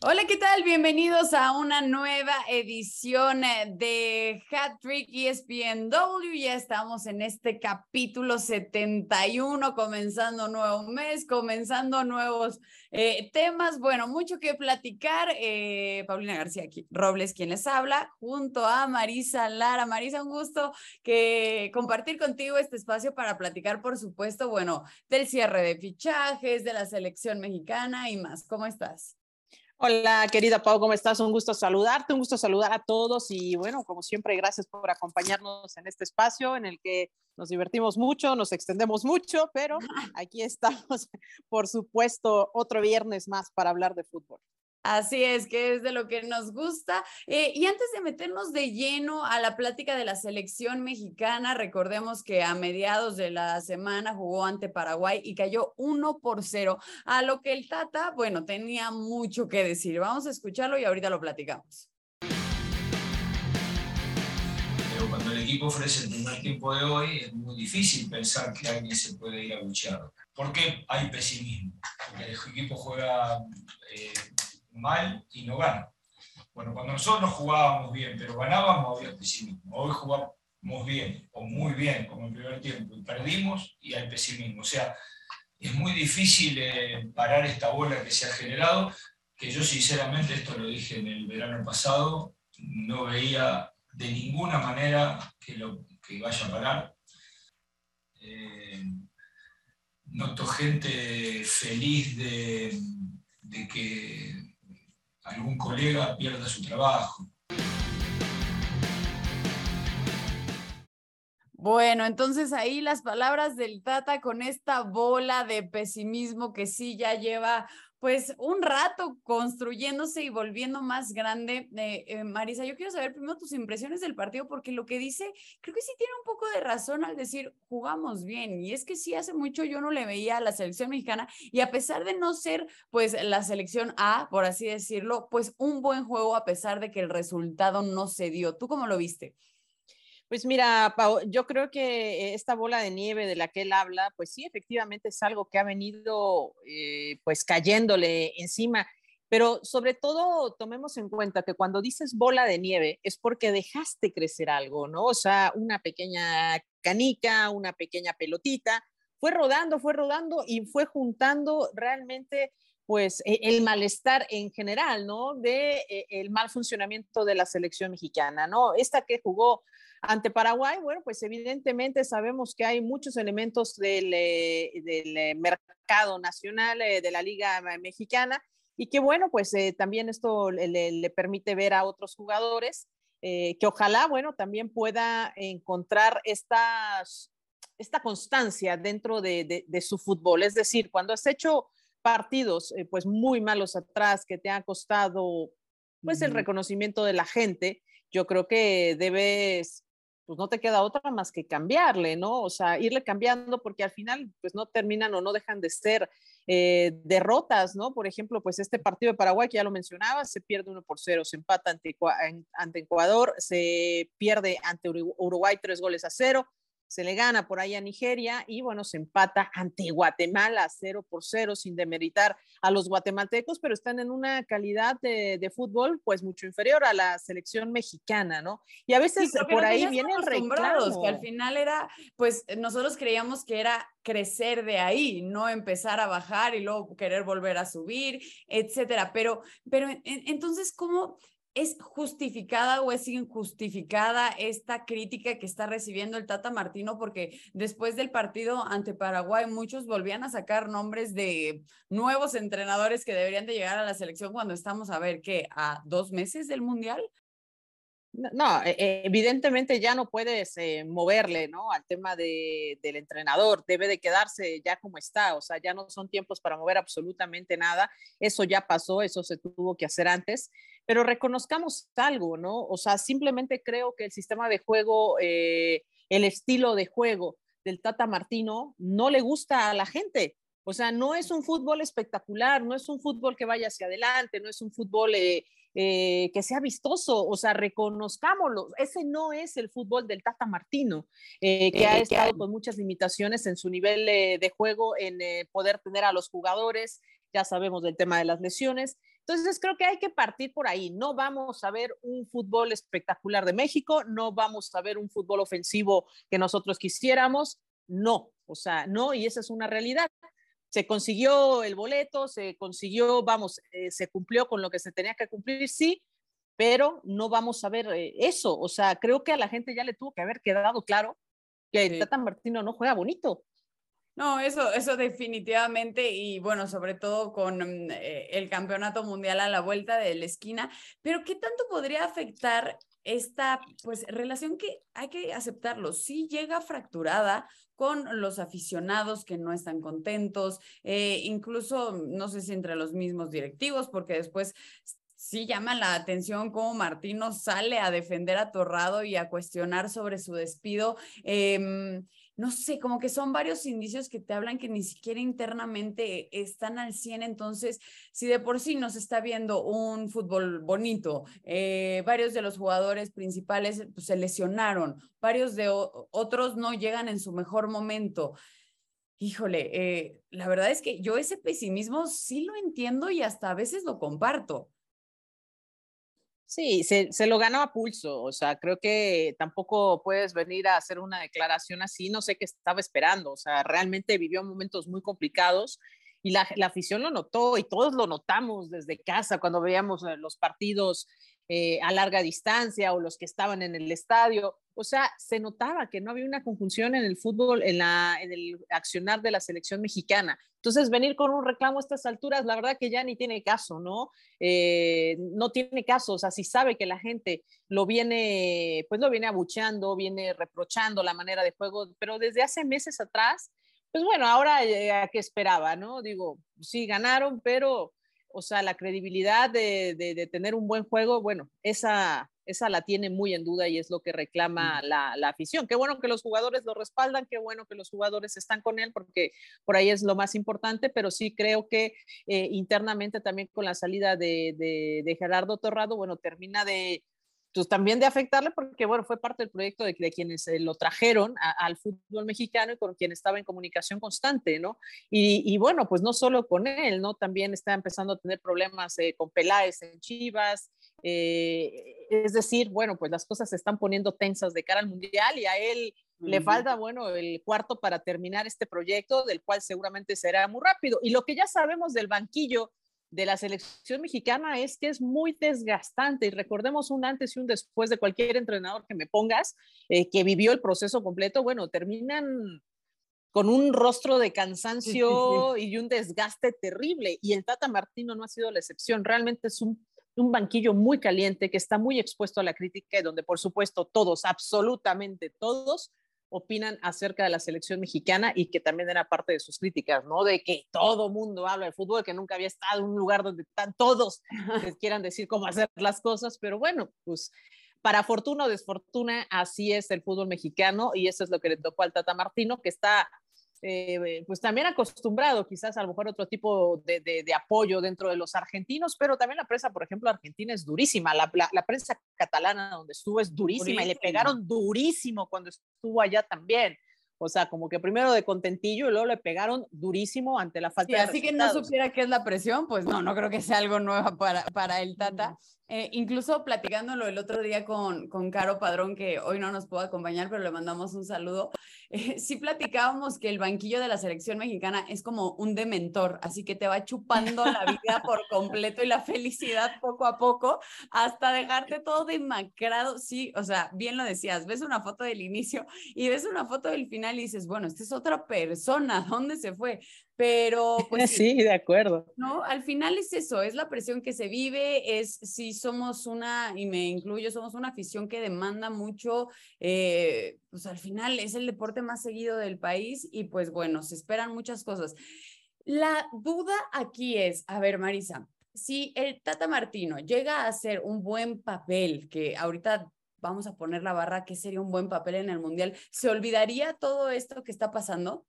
Hola, ¿qué tal? Bienvenidos a una nueva edición eh, de Hat Trick ESPNW. Ya estamos en este capítulo 71, comenzando nuevo mes, comenzando nuevos eh, temas. Bueno, mucho que platicar. Eh, Paulina García Robles, quien les habla, junto a Marisa Lara. Marisa, un gusto que compartir contigo este espacio para platicar, por supuesto, bueno, del cierre de fichajes, de la selección mexicana y más. ¿Cómo estás? Hola, querida Pau, ¿cómo estás? Un gusto saludarte, un gusto saludar a todos y bueno, como siempre, gracias por acompañarnos en este espacio en el que nos divertimos mucho, nos extendemos mucho, pero aquí estamos, por supuesto, otro viernes más para hablar de fútbol. Así es, que es de lo que nos gusta. Eh, y antes de meternos de lleno a la plática de la selección mexicana, recordemos que a mediados de la semana jugó ante Paraguay y cayó 1 por 0, a lo que el Tata, bueno, tenía mucho que decir. Vamos a escucharlo y ahorita lo platicamos. Pero cuando el equipo ofrece el primer tiempo de hoy, es muy difícil pensar que alguien se puede ir a luchar. ¿Por qué hay pesimismo? Porque el equipo juega... Eh, mal y no gana. Bueno, cuando nosotros jugábamos bien, pero ganábamos, había pesimismo. Hoy jugamos bien o muy bien, como en primer tiempo, y perdimos y hay pesimismo. O sea, es muy difícil eh, parar esta bola que se ha generado, que yo sinceramente, esto lo dije en el verano pasado, no veía de ninguna manera que, lo, que vaya a parar. Eh, noto gente feliz de que algún colega pierda su trabajo. Bueno, entonces ahí las palabras del Tata con esta bola de pesimismo que sí ya lleva pues un rato construyéndose y volviendo más grande. Eh, eh, Marisa, yo quiero saber primero tus impresiones del partido, porque lo que dice, creo que sí tiene un poco de razón al decir, jugamos bien. Y es que sí, hace mucho yo no le veía a la selección mexicana y a pesar de no ser pues la selección A, por así decirlo, pues un buen juego a pesar de que el resultado no se dio. ¿Tú cómo lo viste? Pues mira, yo creo que esta bola de nieve de la que él habla, pues sí, efectivamente es algo que ha venido eh, pues cayéndole encima, pero sobre todo tomemos en cuenta que cuando dices bola de nieve es porque dejaste crecer algo, ¿no? O sea, una pequeña canica, una pequeña pelotita, fue rodando, fue rodando y fue juntando realmente pues e, el malestar en general, ¿no? De eh, el mal funcionamiento de la selección mexicana, ¿no? Esta que jugó ante Paraguay, bueno, pues evidentemente sabemos que hay muchos elementos del, eh, eh, mercado nacional eh, de la Liga Mexicana y que bueno, pues también esto le, permite ver a otros jugadores que ojalá, bueno, también pueda encontrar estas, esta constancia dentro de, su fútbol. Es decir, cuando has hecho partidos pues muy malos atrás que te ha costado pues el reconocimiento de la gente, yo creo que debes pues no te queda otra más que cambiarle, ¿no? O sea, irle cambiando porque al final pues no terminan o no dejan de ser eh, derrotas, ¿no? Por ejemplo, pues este partido de Paraguay, que ya lo mencionaba, se pierde uno por cero, se empata ante, ante Ecuador, se pierde ante Uruguay tres goles a cero, se le gana por ahí a Nigeria y bueno, se empata ante Guatemala 0 por 0 sin demeritar a los guatemaltecos, pero están en una calidad de, fútbol pues mucho inferior a la selección mexicana, ¿no? Y a veces por ahí vienen reclamo. que al final era, pues nosotros creíamos que era crecer de ahí, no empezar a bajar y luego querer volver a subir, etcétera. Pero, pero entonces, ¿cómo ¿Es justificada o es injustificada esta crítica que está recibiendo el Tata Martino? Porque después del partido ante Paraguay, muchos volvían a sacar nombres de nuevos entrenadores que deberían de llegar a la selección cuando estamos a ver que a dos meses del Mundial. No, e, evidentemente ya no puedes eh, moverle, ¿no? Al tema de, del entrenador, debe de quedarse ya como está, o sea, ya no son tiempos para mover absolutamente nada, eso ya pasó, eso se tuvo que hacer antes, pero reconozcamos algo, ¿no? O sea, simplemente creo que el sistema de juego, eh, el estilo de juego del Tata Martino no le gusta a la gente. O sea, no es un fútbol espectacular, no es un fútbol que vaya hacia adelante, no es un fútbol eh, eh, que sea vistoso, o sea, reconozcámoslo. Ese no es el fútbol del Tata Martino, eh, que ha estado con muchas limitaciones en su nivel de juego, en poder tener a los jugadores, ya sabemos del tema de las lesiones. Entonces creo que hay que partir por ahí. No vamos a ver un fútbol espectacular de México, no vamos a ver un fútbol ofensivo que nosotros quisiéramos, no, o sea, no, y esa es una realidad. Se consiguió el boleto, se consiguió, vamos, eh, se cumplió con lo que se tenía que cumplir, sí, pero no vamos a ver eh, eso. O sea, creo que a la gente ya le tuvo que haber quedado claro que Tata Martino no juega bonito. No, eso, eso definitivamente y bueno, sobre todo con mm, eh, el campeonato mundial a la vuelta de la esquina, pero ¿qué tanto podría afectar esta pues relación que hay que aceptarlo? Sí llega fracturada con los aficionados que no están contentos, eh, incluso no sé si entre los mismos directivos, porque después sí llama la atención cómo Martino sale a defender a Torrado y a cuestionar sobre su despido. Eh, no sé, como que son varios indicios que te hablan que ni siquiera internamente están al 100, entonces si de por sí nos está viendo un fútbol bonito, eh, varios de los jugadores principales pues, se lesionaron, varios de otros no llegan en su mejor momento. Híjole, eh, la verdad es que yo ese pesimismo sí lo entiendo y hasta a veces lo comparto. Sí, se, se, lo ganó a pulso, o sea, creo que tampoco puedes venir a hacer una declaración así, no sé qué estaba esperando, o sea, realmente vivió momentos muy complicados y la, la afición lo notó y todos lo notamos desde casa cuando veíamos eh, los partidos eh, a larga distancia o los que estaban en el estadio. O sea, se notaba que no había una conjunción en el fútbol, en, la, en el accionar de la selección mexicana. Entonces, venir con un reclamo a estas alturas, la verdad que ya ni tiene caso, ¿no? Eh, no tiene caso, o sea, si sabe que la gente lo viene, pues lo viene abucheando, viene reprochando la manera de juego, pero desde hace meses atrás, pues bueno, ahora eh, a qué esperaba, ¿no? Digo, sí ganaron, pero o sea, la credibilidad de, tener un buen juego, bueno, esa, esa la tiene muy en duda y es lo que reclama la, afición. Qué bueno que los jugadores lo respaldan, qué bueno que los jugadores están con él, porque por ahí es lo más importante, pero sí creo que eh, internamente también con la salida de, de Gerardo Torrado, bueno, termina de pues también de afectarle porque, bueno, fue parte del proyecto de, de quienes eh, lo trajeron al fútbol mexicano y con quien estaba en comunicación constante, ¿no? Y, bueno, pues no solo con él, ¿no? También está empezando a tener problemas eh, con Peláez en Chivas, eh, es decir, bueno, pues las cosas se están poniendo tensas de cara al Mundial y a él le falta, bueno, el cuarto para terminar este proyecto, del cual seguramente será muy rápido. Y lo que ya sabemos del banquillo de la selección mexicana es que es muy desgastante. Y recordemos un antes y un después de cualquier entrenador que me pongas eh, que vivió el proceso completo, bueno, terminan con un rostro de cansancio y un desgaste terrible. Y el Tata Martino no ha sido la excepción, realmente es un, un banquillo muy caliente que está muy expuesto a la crítica y donde por supuesto todos, absolutamente todos, opinan acerca de la selección mexicana y que también era parte de sus críticas, ¿no? De que todo mundo habla de fútbol, que nunca había estado en un lugar donde están todos que quieran decir cómo hacer las cosas, pero bueno, pues para fortuna o desfortuna, así es el fútbol mexicano y eso es lo que le tocó al Tata Martino, que está eh, pues también acostumbrado quizás a lo mejor otro tipo de, de, apoyo dentro de los argentinos, pero también la prensa, por ejemplo, argentina es durísima, la, la, prensa catalana donde estuvo es durísima, y le pegaron durísimo cuando estuvo allá también. O sea, como que primero de contentillo y luego le pegaron durísimo ante la falta de Así que no supiera qué es la presión, pues no, no creo que sea algo nuevo para, para el Tata. Eh, incluso platicándolo el otro día con, con Caro Padrón, que hoy no nos pudo acompañar, pero le mandamos un saludo. Sí platicábamos que el banquillo de la selección mexicana es como un dementor, así que te va chupando la vida por completo y la felicidad poco a poco hasta dejarte todo demacrado. Sí, o sea, bien lo decías, ves una foto del inicio y ves una foto del final y dices, bueno, esta es otra persona, ¿dónde se fue? Pero pues sí, de acuerdo. No, al final es eso, es la presión que se vive, es si somos una, y me incluyo, somos una afición que demanda mucho, eh, pues al final es el deporte más seguido del país y pues bueno, se esperan muchas cosas. La duda aquí es, a ver, Marisa, si el Tata Martino llega a hacer un buen papel, que ahorita vamos a poner la barra, que sería un buen papel en el Mundial, ¿se olvidaría todo esto que está pasando?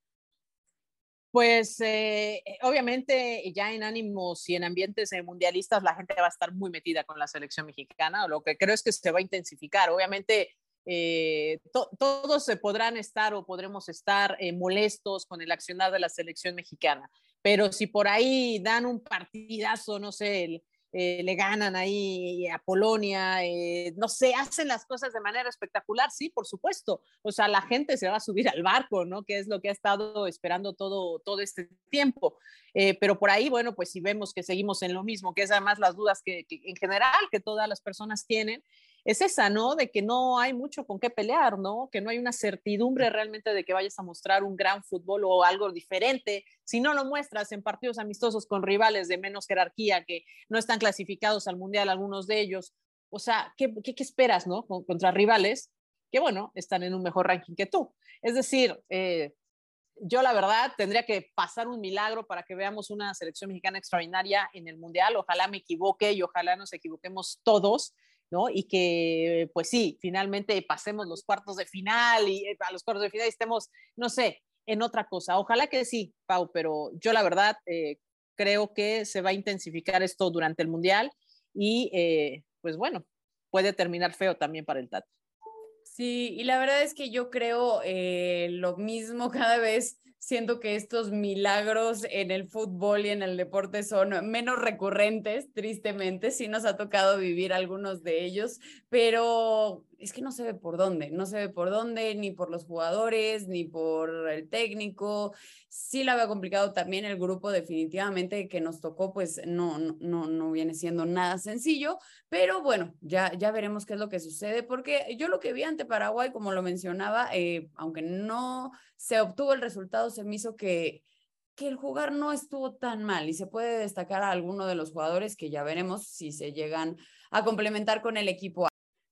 Pues eh, obviamente ya en ánimos y en ambientes eh, mundialistas la gente va a estar muy metida con la selección mexicana, lo que creo es que se va a intensificar. Obviamente eh, todos se podrán estar o podremos estar molestos con el accionar de la selección mexicana, pero si por ahí dan un partidazo, no sé, el, eh, le ganan ahí a Polonia, eh, no sé, hacen las cosas de manera espectacular, sí, por supuesto. O sea, la gente se va a subir al barco, ¿no? Que es lo que ha estado esperando todo, todo este tiempo. Eh, pero por ahí, bueno, pues si vemos que seguimos en lo mismo, que es además las dudas que en general que todas las personas tienen, es esa, ¿no? De que no hay mucho con qué pelear, ¿no? Que no hay una certidumbre realmente de que vayas a mostrar un gran fútbol o algo diferente. Si no lo muestras en partidos amistosos con rivales de menos jerarquía que no están clasificados al mundial, algunos de ellos, o sea, ¿qué, qué, esperas, ¿no? contra rivales que, bueno, están en un mejor ranking que tú. Es decir, eh, yo la verdad tendría que pasar un milagro para que veamos una selección mexicana extraordinaria en el Mundial. Ojalá me equivoque y ojalá nos equivoquemos todos. ¿No? Y que, pues sí, finalmente pasemos los cuartos de final y eh, a los cuartos de final estemos, no sé, en otra cosa. Ojalá que sí, Pau, pero yo la verdad eh, creo que se va a intensificar esto durante el Mundial y, eh, pues bueno, puede terminar feo también para el TAT. Sí, y la verdad es que yo creo lo mismo cada vez siento que estos milagros en el fútbol y en el deporte son menos recurrentes, tristemente. Sí nos ha tocado vivir algunos de ellos, pero es que no se ve por dónde, no se ve por dónde, ni por los jugadores, ni por el técnico. Sí la veo complicado también el grupo, definitivamente que nos tocó, pues no, no, no viene siendo nada sencillo, pero bueno, ya, ya veremos qué es lo que sucede, porque yo lo que vi ante Paraguay, como lo mencionaba, eh, aunque no se obtuvo el resultado, se me hizo que que el jugar no estuvo tan mal y se puede destacar a alguno de los jugadores que ya veremos si se llegan a complementar con el equipo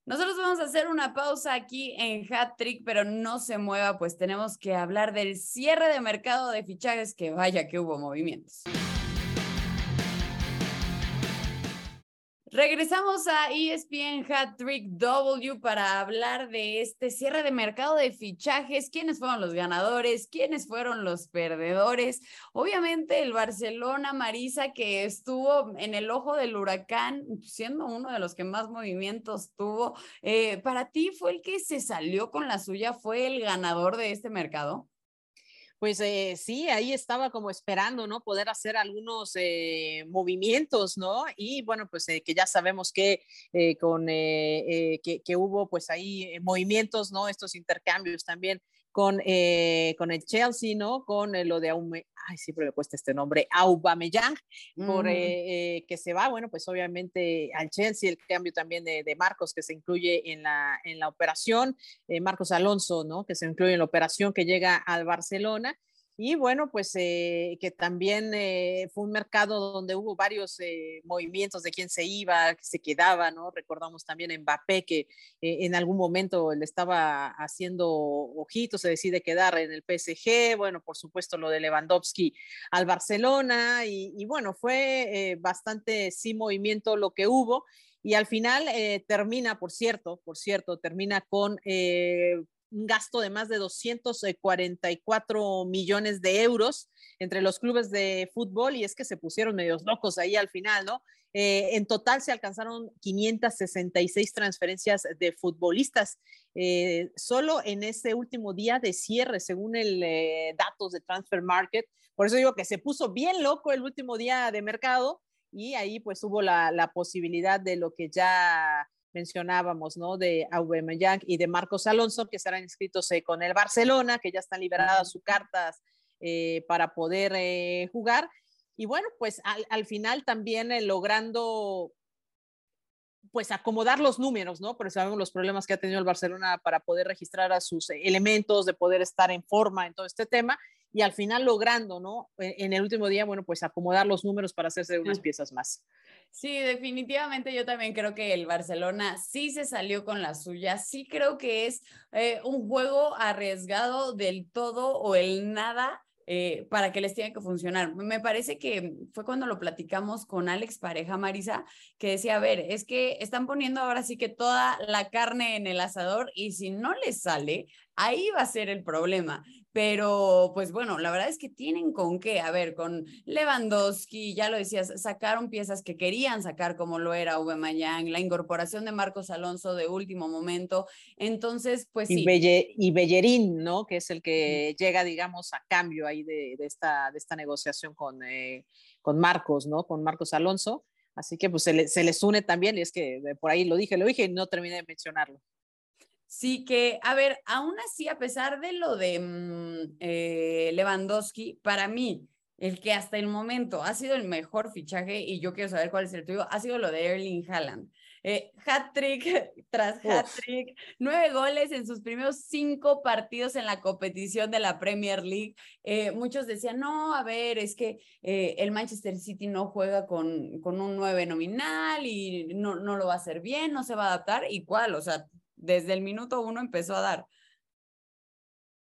nosotros vamos a hacer una pausa aquí en Hat Trick, pero no se mueva, pues tenemos que hablar del cierre de mercado de fichajes, que vaya que hubo movimientos. Regresamos a ESPN Hat Trick W para hablar de este cierre de mercado de fichajes, quiénes fueron los ganadores, quiénes fueron los perdedores. Obviamente el Barcelona Marisa que estuvo en el ojo del huracán, siendo uno de los que más movimientos tuvo. Eh, ¿Para ti fue el que se salió con la suya? ¿Fue el ganador de este mercado? Pues eh, sí, ahí estaba como esperando, ¿no? Poder hacer algunos eh, movimientos, ¿no? Y bueno, pues eh, que ya sabemos que con que, que, hubo pues ahí movimientos, ¿no? Estos intercambios también con, eh, con el Chelsea, ¿no? Con eh, lo de Aume, ay, siempre me cuesta este nombre, Aubameyang, por mm. eh, que se va, bueno, pues obviamente al Chelsea, el cambio también de, de Marcos que se incluye en la, en la operación, Marcos Alonso, ¿no? Que se incluye en la operación que llega al Barcelona y bueno, pues eh, que también eh, fue un mercado donde hubo varios eh, movimientos de quién se iba, que se quedaba, ¿no? Recordamos también Mbappé que en algún momento le estaba haciendo ojitos, se decide quedar en el PSG, bueno, por supuesto lo de Lewandowski al Barcelona y, y bueno, fue bastante sí movimiento lo que hubo y al final termina, por cierto, por cierto, termina con un gasto de más de 244 millones de euros entre los clubes de fútbol y es que se pusieron medios locos ahí al final, ¿no? Eh, en total se alcanzaron 566 transferencias de futbolistas eh, solo en ese último día de cierre, según el eh, datos de Transfer Market. Por eso digo que se puso bien loco el último día de mercado y ahí pues hubo la, la posibilidad de lo que ya mencionábamos, ¿no? De Aubameyang y de Marcos Alonso, que estarán inscritos eh, con el Barcelona, que ya están liberadas sus cartas eh, para poder eh, jugar. Y bueno, pues al, final también logrando pues acomodar los números, ¿no? Porque sabemos los problemas que ha tenido el Barcelona para poder registrar a sus elementos, de poder estar en forma en todo este tema y al final logrando, ¿no? En el último día, bueno, pues acomodar los números para hacerse unas piezas más. Sí, definitivamente yo también creo que el Barcelona sí se salió con la suya, sí creo que es eh, un juego arriesgado del todo o el nada eh, para que les tenga que funcionar. Me parece que fue cuando lo platicamos con Alex Pareja Marisa, que decía, a ver, es que están poniendo ahora sí que toda la carne en el asador y si no les sale, ahí va a ser el problema. Pero, pues bueno, la verdad es que tienen con qué. A ver, con Lewandowski, ya lo decías, sacaron piezas que querían sacar, como lo era Aubameyang, la incorporación de Marcos Alonso de último momento. Entonces, pues sí. Y, Bellerín, ¿no? Que es el que llega, digamos, a cambio ahí de, esta, de esta negociación con, eh, con Marcos, ¿no? Con Marcos Alonso. Así que pues se, se les une también, y es que eh, por ahí lo dije, lo dije y no terminé de mencionarlo. Sí, que, a ver, aún así, a pesar de lo de mm, eh, Lewandowski, para mí, el que hasta el momento ha sido el mejor fichaje, y yo quiero saber cuál es el tuyo, ha sido lo de Erling Haaland. Eh, hat-trick tras hat-trick, nueve goles en sus primeros cinco partidos en la competición de la Premier League. Eh, muchos decían, no, a ver, es que el Manchester City no juega con, con un nueve nominal y no, no lo va a hacer bien, no se va a adaptar. ¿Y cuál? O sea, desde el minuto uno empezó a dar.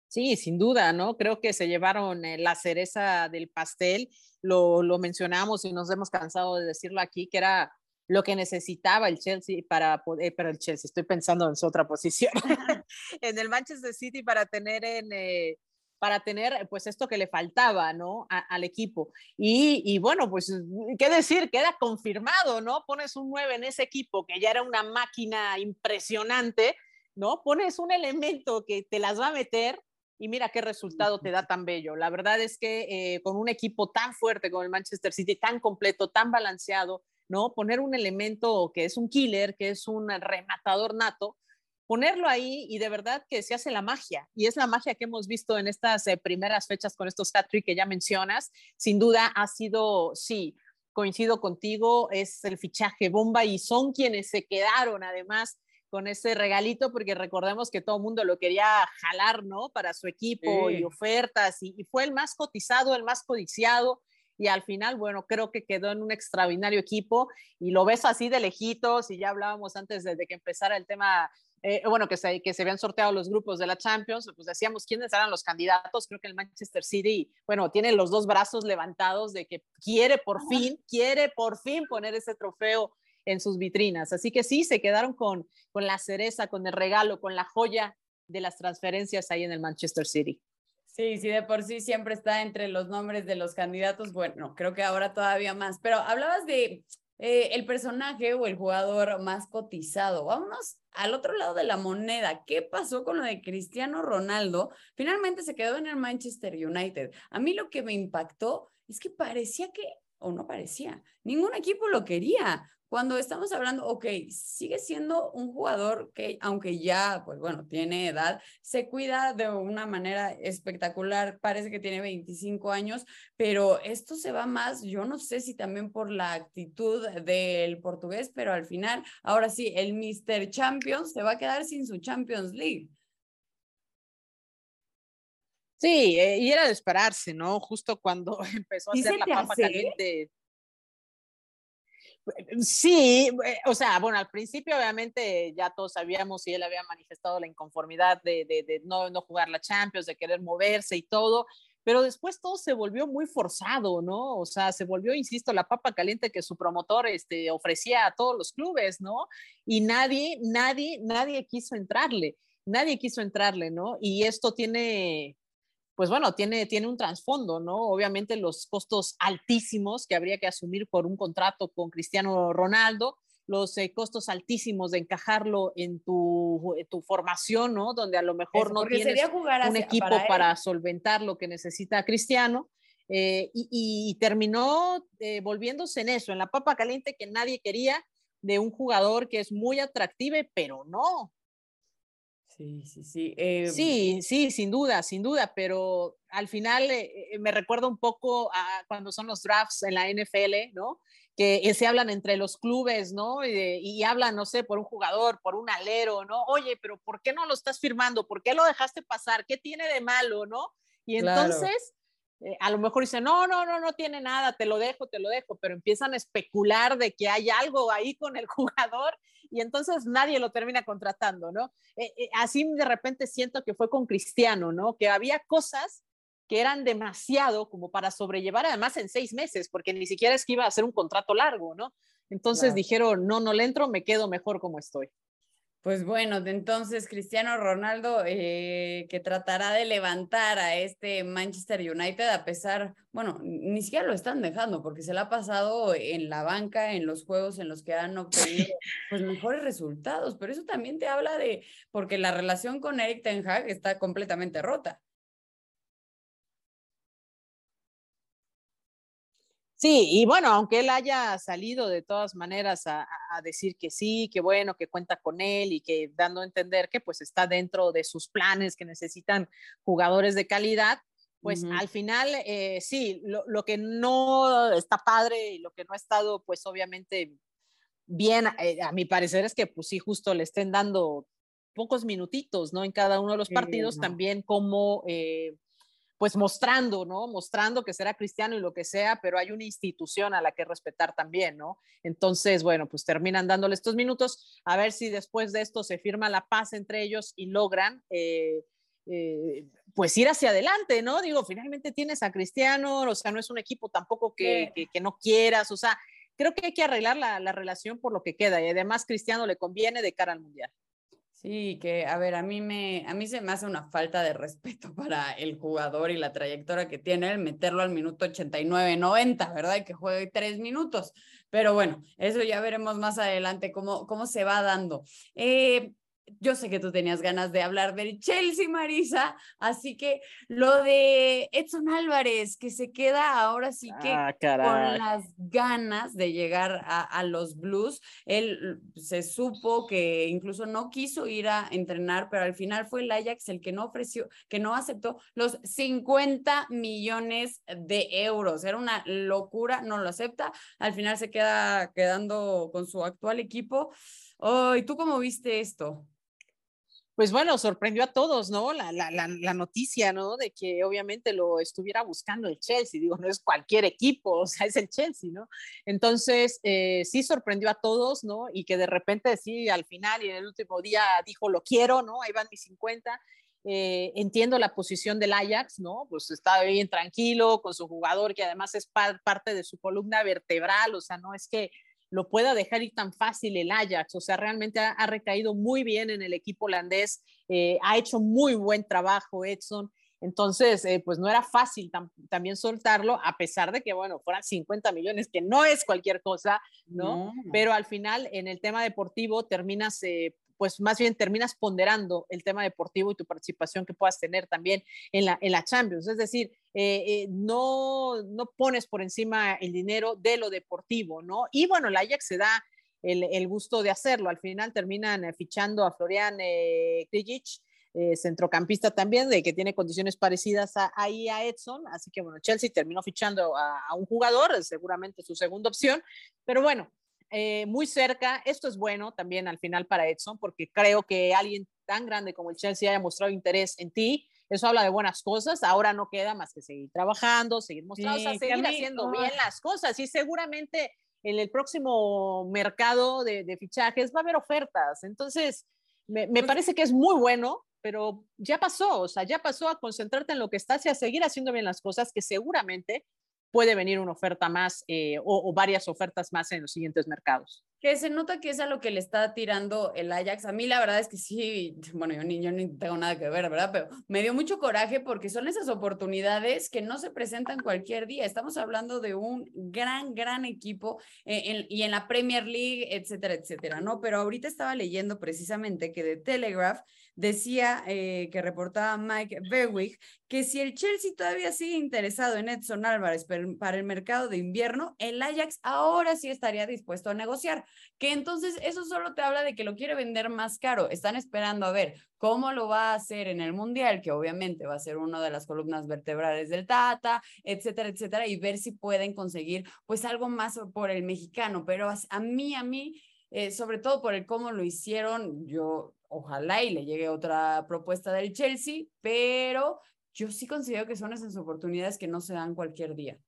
Sí, sin duda, ¿no? Creo que se llevaron eh, la cereza del pastel, lo, lo mencionamos y nos hemos cansado de decirlo aquí, que era lo que necesitaba el Chelsea para poder, eh, pero el Chelsea, estoy pensando en su otra posición, en el Manchester City para tener en, eh, para tener pues esto que le faltaba, ¿no? al equipo. Y, y, bueno, pues, ¿qué decir? Queda confirmado, ¿no? Pones un 9 en ese equipo que ya era una máquina impresionante, ¿no? Pones un elemento que te las va a meter y mira qué resultado te da tan bello. La verdad es que eh, con un equipo tan fuerte como el Manchester City, tan completo, tan balanceado, ¿no? Poner un elemento que es un killer, que es un rematador nato, ponerlo ahí y de verdad que se hace la magia. Y es la magia que hemos visto en estas eh, primeras fechas con estos hat que ya mencionas. Sin duda ha sido, sí, coincido contigo, es el fichaje bomba y son quienes se quedaron además con ese regalito, porque recordemos que todo el mundo lo quería jalar, ¿no? Para su equipo y ofertas, y, y, fue el más cotizado, el más codiciado, y al final, bueno, creo que quedó en un extraordinario equipo, y lo ves así de lejitos, y ya hablábamos antes de, de que empezara el tema eh, bueno, que se, que se habían sorteado los grupos de la Champions, pues decíamos quiénes eran los candidatos. Creo que el Manchester City, bueno, tiene los dos brazos levantados de que quiere por fin, quiere por fin poner ese trofeo en sus vitrinas. Así que sí, se quedaron con, con la cereza, con el regalo, con la joya de las transferencias ahí en el Manchester City. Sí, sí, de por sí siempre está entre los nombres de los candidatos. Bueno, creo que ahora todavía más. Pero hablabas de eh, el personaje o el jugador más cotizado. Vámonos al otro lado de la moneda. ¿Qué pasó con lo de Cristiano Ronaldo? Finalmente se quedó en el Manchester United. A mí lo que me impactó es que parecía que, o no parecía, ningún equipo lo quería cuando estamos hablando, ok, sigue siendo un jugador que, aunque ya, pues bueno, tiene edad, se cuida de una manera espectacular, parece que tiene 25 años, pero esto se va más, yo no sé si también por la actitud del portugués, pero al final, ahora sí, el Mr. Champions se va a quedar sin su Champions League. Sí, eh, y era de esperarse, ¿no? Justo cuando empezó a hacer la papa caliente Sí, eh, o sea, bueno, al principio obviamente ya todos sabíamos y él había manifestado la inconformidad de, de, no, no, jugar la Champions, de querer moverse y todo, pero después todo se volvió muy forzado, ¿no? O sea, se volvió, insisto, la papa caliente que su promotor este, ofrecía a todos los clubes, ¿no? Y nadie, nadie, nadie quiso entrarle, nadie quiso entrarle, ¿no? Y esto tiene, pues bueno, tiene, tiene un trasfondo, ¿no? Obviamente los costos altísimos que habría que asumir por un contrato con Cristiano Ronaldo, los eh, costos altísimos de encajarlo en tu, tu, formación, ¿no? Donde a lo mejor no tienes un equipo para, solventar lo que necesita Cristiano. Eh, y, terminó eh, volviéndose en eso, en la papa caliente que nadie quería de un jugador que es muy atractivo, pero no, Sí, sí, sí. Em, sí, sí, sin duda, sin duda, pero al final eh, eh, me recuerda un poco a cuando son los drafts en la NFL, ¿no? Que eh, se hablan entre los clubes, ¿no? Y, hablan, no sé, por un jugador, por un alero, ¿no? Oye, pero ¿por qué no lo estás firmando? ¿Por qué lo dejaste pasar? ¿Qué tiene de malo, no? Y entonces, a lo mejor dicen, no, no, no, no tiene nada, te lo dejo, te lo dejo, pero empiezan a especular de que hay algo ahí con el jugador y entonces nadie lo termina contratando, ¿no? Eh, eh, así de repente siento que fue con Cristiano, ¿no? Que había cosas que eran demasiado como para sobrellevar además en seis meses, porque ni siquiera es que iba a ser un contrato largo, ¿no? Entonces dijeron, no, no le entro, me quedo mejor como estoy. Pues bueno, entonces Cristiano Ronaldo eh, que tratará de levantar a este Manchester United a pesar, bueno, ni siquiera lo están dejando porque se le ha pasado en la banca, en los juegos en los que han obtenido pues mejores resultados, pero eso también te habla de, porque la relación con Eric Ten Hag está completamente rota. Sí, y bueno, aunque él haya salido de todas maneras a, decir que sí, que bueno, que cuenta con él y que dando a entender que pues está dentro de sus planes, que necesitan jugadores de calidad, pues al final eh, sí, lo, que no está padre y lo que no ha estado pues obviamente bien, eh, a mi parecer es que pues sí, justo le estén dando pocos minutitos, ¿no? En cada uno de los partidos, también como... Eh, pues mostrando, ¿no? Mostrando que será cristiano y lo que sea, pero hay una institución a la que respetar también, ¿no? Entonces, bueno, pues terminan dándole estos minutos, a ver si después de esto se firma la paz entre ellos y logran, eh, eh, pues ir hacia adelante, ¿no? Digo, finalmente tienes a Cristiano, o sea, no es un equipo tampoco que, que, no quieras, o sea, creo que hay que arreglar la, la relación por lo que queda y además Cristiano le conviene de cara al Mundial. Sí, que a ver, a mí me, a mí se me hace una falta de respeto para el jugador y la trayectoria que tiene el meterlo al minuto 89, 90, ¿verdad? Y que juegue tres minutos. Pero bueno, eso ya veremos más adelante cómo, cómo se va dando. Eh, yo sé que tú tenías ganas de hablar del Chelsea, Marisa, así que lo de Edson Álvarez, que se queda ahora sí que ah, con las ganas de llegar a, los Blues. Él se supo que incluso no quiso ir a entrenar, pero al final fue el Ajax el que no ofreció, que no aceptó los 50 millones de euros. Era una locura, no lo acepta. Al final se queda quedando con su actual equipo. Oh, ¿Y tú cómo viste esto? Pues bueno, sorprendió a todos, ¿no? La, la, la, noticia, ¿no? De que obviamente lo estuviera buscando el Chelsea, digo, no es cualquier equipo, o sea, es el Chelsea, ¿no? Entonces, eh, sí sorprendió a todos, ¿no? Y que de repente, sí, al final y en el último día dijo, lo quiero, ¿no? Ahí van mis 50. Eh, entiendo la posición del Ajax, ¿no? Pues está bien tranquilo con su jugador, que además es parte de su columna vertebral, o sea, no es que lo pueda dejar ir tan fácil el Ajax. O sea, realmente ha, recaído muy bien en el equipo holandés, eh, ha hecho muy buen trabajo Edson. Entonces, eh, pues no era fácil también soltarlo, a pesar de que, bueno, fueran 50 millones, que no es cualquier cosa, ¿no? Pero al final, en el tema deportivo, terminas eh, pues más bien terminas ponderando el tema deportivo y tu participación que puedas tener también en la, en la Champions. Es decir, eh, eh, no, no pones por encima el dinero de lo deportivo, ¿no? Y bueno, la Ajax se da el, el gusto de hacerlo. Al final terminan eh, fichando a Florian eh, centrocampista también, de que tiene condiciones parecidas a, ahí a Edson. Así que bueno, Chelsea terminó fichando a, a un jugador, seguramente su segunda opción. Pero bueno, eh, muy cerca. Esto es bueno también al final para Edson, porque creo que alguien tan grande como el Chelsea haya mostrado interés en ti. Eso habla de buenas cosas. Ahora no queda más que seguir trabajando, seguir mostrando, seguir haciendo bien las cosas. Y seguramente en el próximo mercado de, fichajes va a haber ofertas. Entonces, me, me, pues parece que es muy bueno, pero ya pasó, o sea, ya pasó a concentrarte en lo que estás y a seguir haciendo bien las cosas, que seguramente puede venir una oferta más eh, o, varias ofertas más en los siguientes mercados. Que se nota que es a lo que le está tirando el Ajax. A mí la verdad es que sí, bueno, yo ni, yo ni tengo nada que ver, ¿verdad? Pero me dio mucho coraje porque son esas oportunidades que no se presentan cualquier día. Estamos hablando de un gran, gran equipo eh, y en la Premier League, etcétera, etcétera, ¿no? Pero ahorita estaba leyendo precisamente que de Telegraph decía eh, que reportaba Mike Berwick que si el Chelsea todavía sigue interesado en Edson Álvarez para el mercado de invierno, el Ajax ahora sí estaría dispuesto a negociar. Que entonces eso solo te habla de que lo quiere vender más caro. Están esperando a ver cómo lo va a hacer en el Mundial, que obviamente va a ser una de las columnas vertebrales del Tata, etcétera, etcétera, y ver si pueden conseguir pues algo más por el mexicano. Pero a mí, a mí, eh, sobre todo por el cómo lo hicieron, yo ojalá y le llegue otra propuesta del Chelsea, pero yo sí considero que son esas oportunidades que no se dan cualquier día.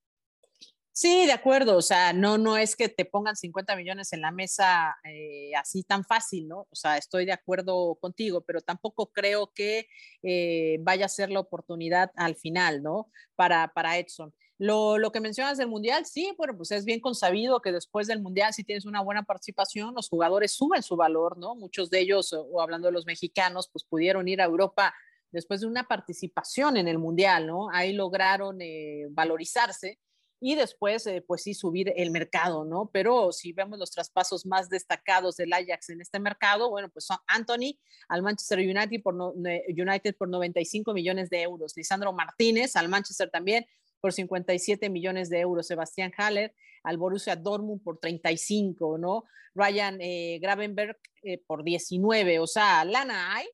Sí, de acuerdo, o sea, no, no es que te pongan 50 millones en la mesa eh, así tan fácil, ¿no? O sea, estoy de acuerdo contigo, pero tampoco creo que eh, vaya a ser la oportunidad al final, ¿no? Para, para Edson. Lo, lo, que mencionas del Mundial, sí, bueno, pues es bien consabido que después del Mundial, si tienes una buena participación, los jugadores suben su valor, ¿no? Muchos de ellos, o hablando de los mexicanos, pues pudieron ir a Europa después de una participación en el Mundial, ¿no? Ahí lograron eh, valorizarse y después, eh, pues sí, subir el mercado, ¿no? Pero si vemos los traspasos más destacados del Ajax en este mercado, bueno, pues son Anthony al Manchester United por, United por 95 millones de euros, Lisandro Martínez al Manchester también por 57 millones de euros, Sebastián Haller al Borussia Dortmund por 35, ¿no? Ryan eh, Gravenberg eh, por 19, o sea, lana hay.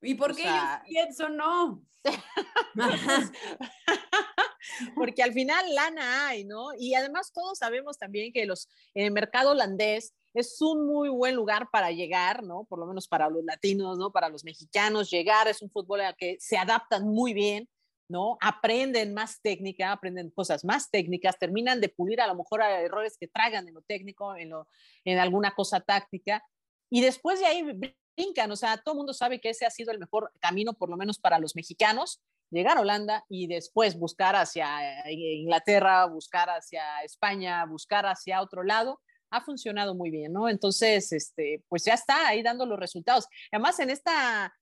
¿Y por qué yo no? porque al final lana hay, ¿no? Y además todos sabemos también que los, el mercado holandés es un muy buen lugar para llegar, ¿no? Por lo menos para los latinos, ¿no? Para los mexicanos, llegar es un fútbol al que se adaptan muy bien, ¿no? Aprenden más técnica, aprenden cosas más técnicas, terminan de pulir a lo mejor a errores que tragan en lo técnico, en, lo, en alguna cosa táctica, y después de ahí brincan, o sea, todo el mundo sabe que ese ha sido el mejor camino, por lo menos para los mexicanos, llegar a Holanda y después buscar hacia eh, Inglaterra, buscar hacia España, buscar hacia otro lado, ha funcionado muy bien, ¿no? Entonces, este, pues ya está ahí dando los resultados. Además, en esta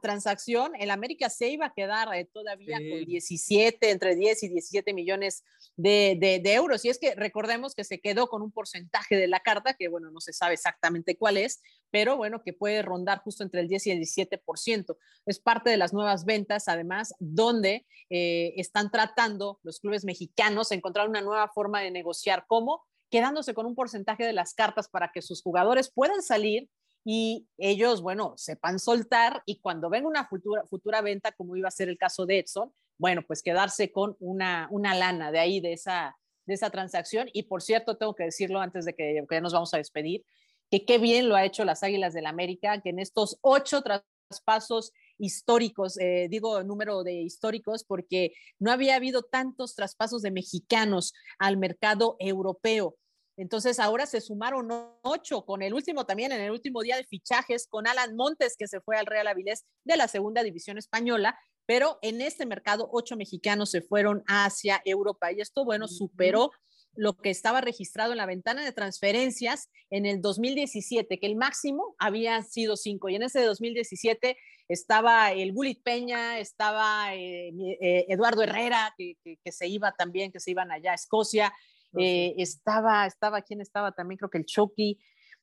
transacción, el América se iba a quedar eh, todavía con 17, entre 10 y 17 millones de, de, euros. Y es que recordemos que se quedó con un porcentaje de la carta, que bueno, no se sabe exactamente cuál es, pero bueno, que puede rondar justo entre el 10 y el 17%. Es parte de las nuevas ventas, además, donde eh, están tratando los clubes mexicanos encontrar una nueva forma de negociar, como quedándose con un porcentaje de las cartas para que sus jugadores puedan salir y ellos, bueno, sepan soltar y cuando venga una futura, futura venta, como iba a ser el caso de Edson, bueno, pues quedarse con una, una lana de ahí, de esa, de esa transacción. Y por cierto, tengo que decirlo antes de que, que nos vamos a despedir, que qué bien lo ha hecho las Águilas del América, que en estos ocho traspasos históricos, eh, digo número de históricos, porque no había habido tantos traspasos de mexicanos al mercado europeo. Entonces ahora se sumaron ocho, con el último también, en el último día de fichajes, con Alan Montes, que se fue al Real Avilés de la segunda división española, pero en este mercado ocho mexicanos se fueron hacia Europa y esto, bueno, superó lo que estaba registrado en la ventana de transferencias en el 2017, que el máximo había sido cinco. Y en ese 2017 estaba el Gulit Peña, estaba eh, eh, Eduardo Herrera, que, se iba también, que se iban allá a Escocia, eh, estaba, estaba, ¿quién estaba también? Creo que el Chucky,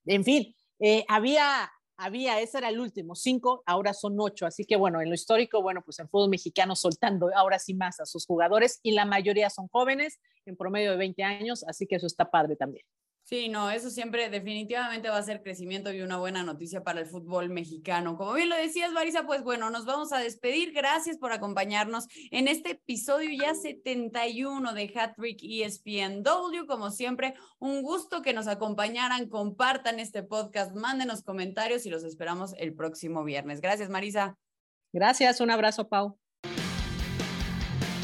en fin, eh, había, había, ese era el último, cinco, ahora son ocho, así que bueno, en lo histórico, bueno, pues el fútbol mexicano soltando ahora sí más a sus jugadores y la mayoría son jóvenes, en promedio de 20 años, así que eso está padre también. Sí, no, eso siempre definitivamente va a ser crecimiento y una buena noticia para el fútbol mexicano. Como bien lo decías, Marisa, pues bueno, nos vamos a despedir. Gracias por acompañarnos en este episodio ya 71 de Hattrick ESPNW. Como siempre, un gusto que nos acompañaran, compartan este podcast, mándenos comentarios y los esperamos el próximo viernes. Gracias, Marisa. Gracias, un abrazo, Pau.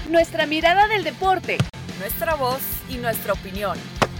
Nuestra mirada del deporte. Nuestra voz y nuestra opinión.